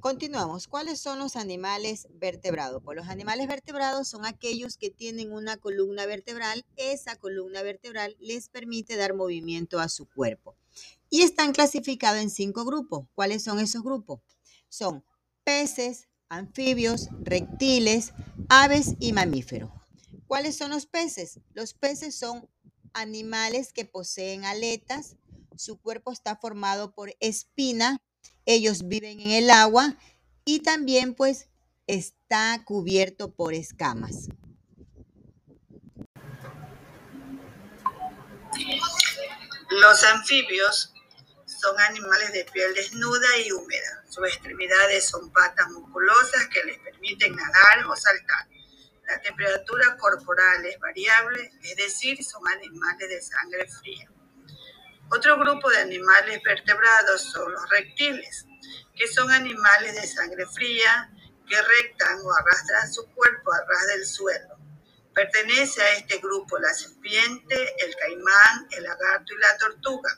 Continuamos. ¿Cuáles son los animales vertebrados? Pues los animales vertebrados son aquellos que tienen una columna vertebral. Esa columna vertebral les permite dar movimiento a su cuerpo. Y están clasificados en cinco grupos. ¿Cuáles son esos grupos? Son peces, anfibios, reptiles, aves y mamíferos. ¿Cuáles son los peces? Los peces son animales que poseen aletas. Su cuerpo está formado por espina ellos viven en el agua y también pues está cubierto por escamas. Los anfibios son animales de piel desnuda y húmeda. Sus extremidades son patas musculosas que les permiten nadar o saltar. La temperatura corporal es variable, es decir, son animales de sangre fría. Otro grupo de animales vertebrados son los reptiles, que son animales de sangre fría que rectan o arrastran su cuerpo a ras del suelo. Pertenece a este grupo la serpiente, el caimán, el lagarto y la tortuga.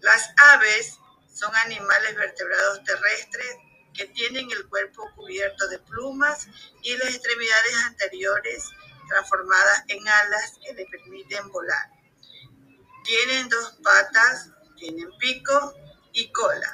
Las aves son animales vertebrados terrestres que tienen el cuerpo cubierto de plumas y las extremidades anteriores transformadas en alas que le permiten volar. Tienen dos patas, tienen pico y cola.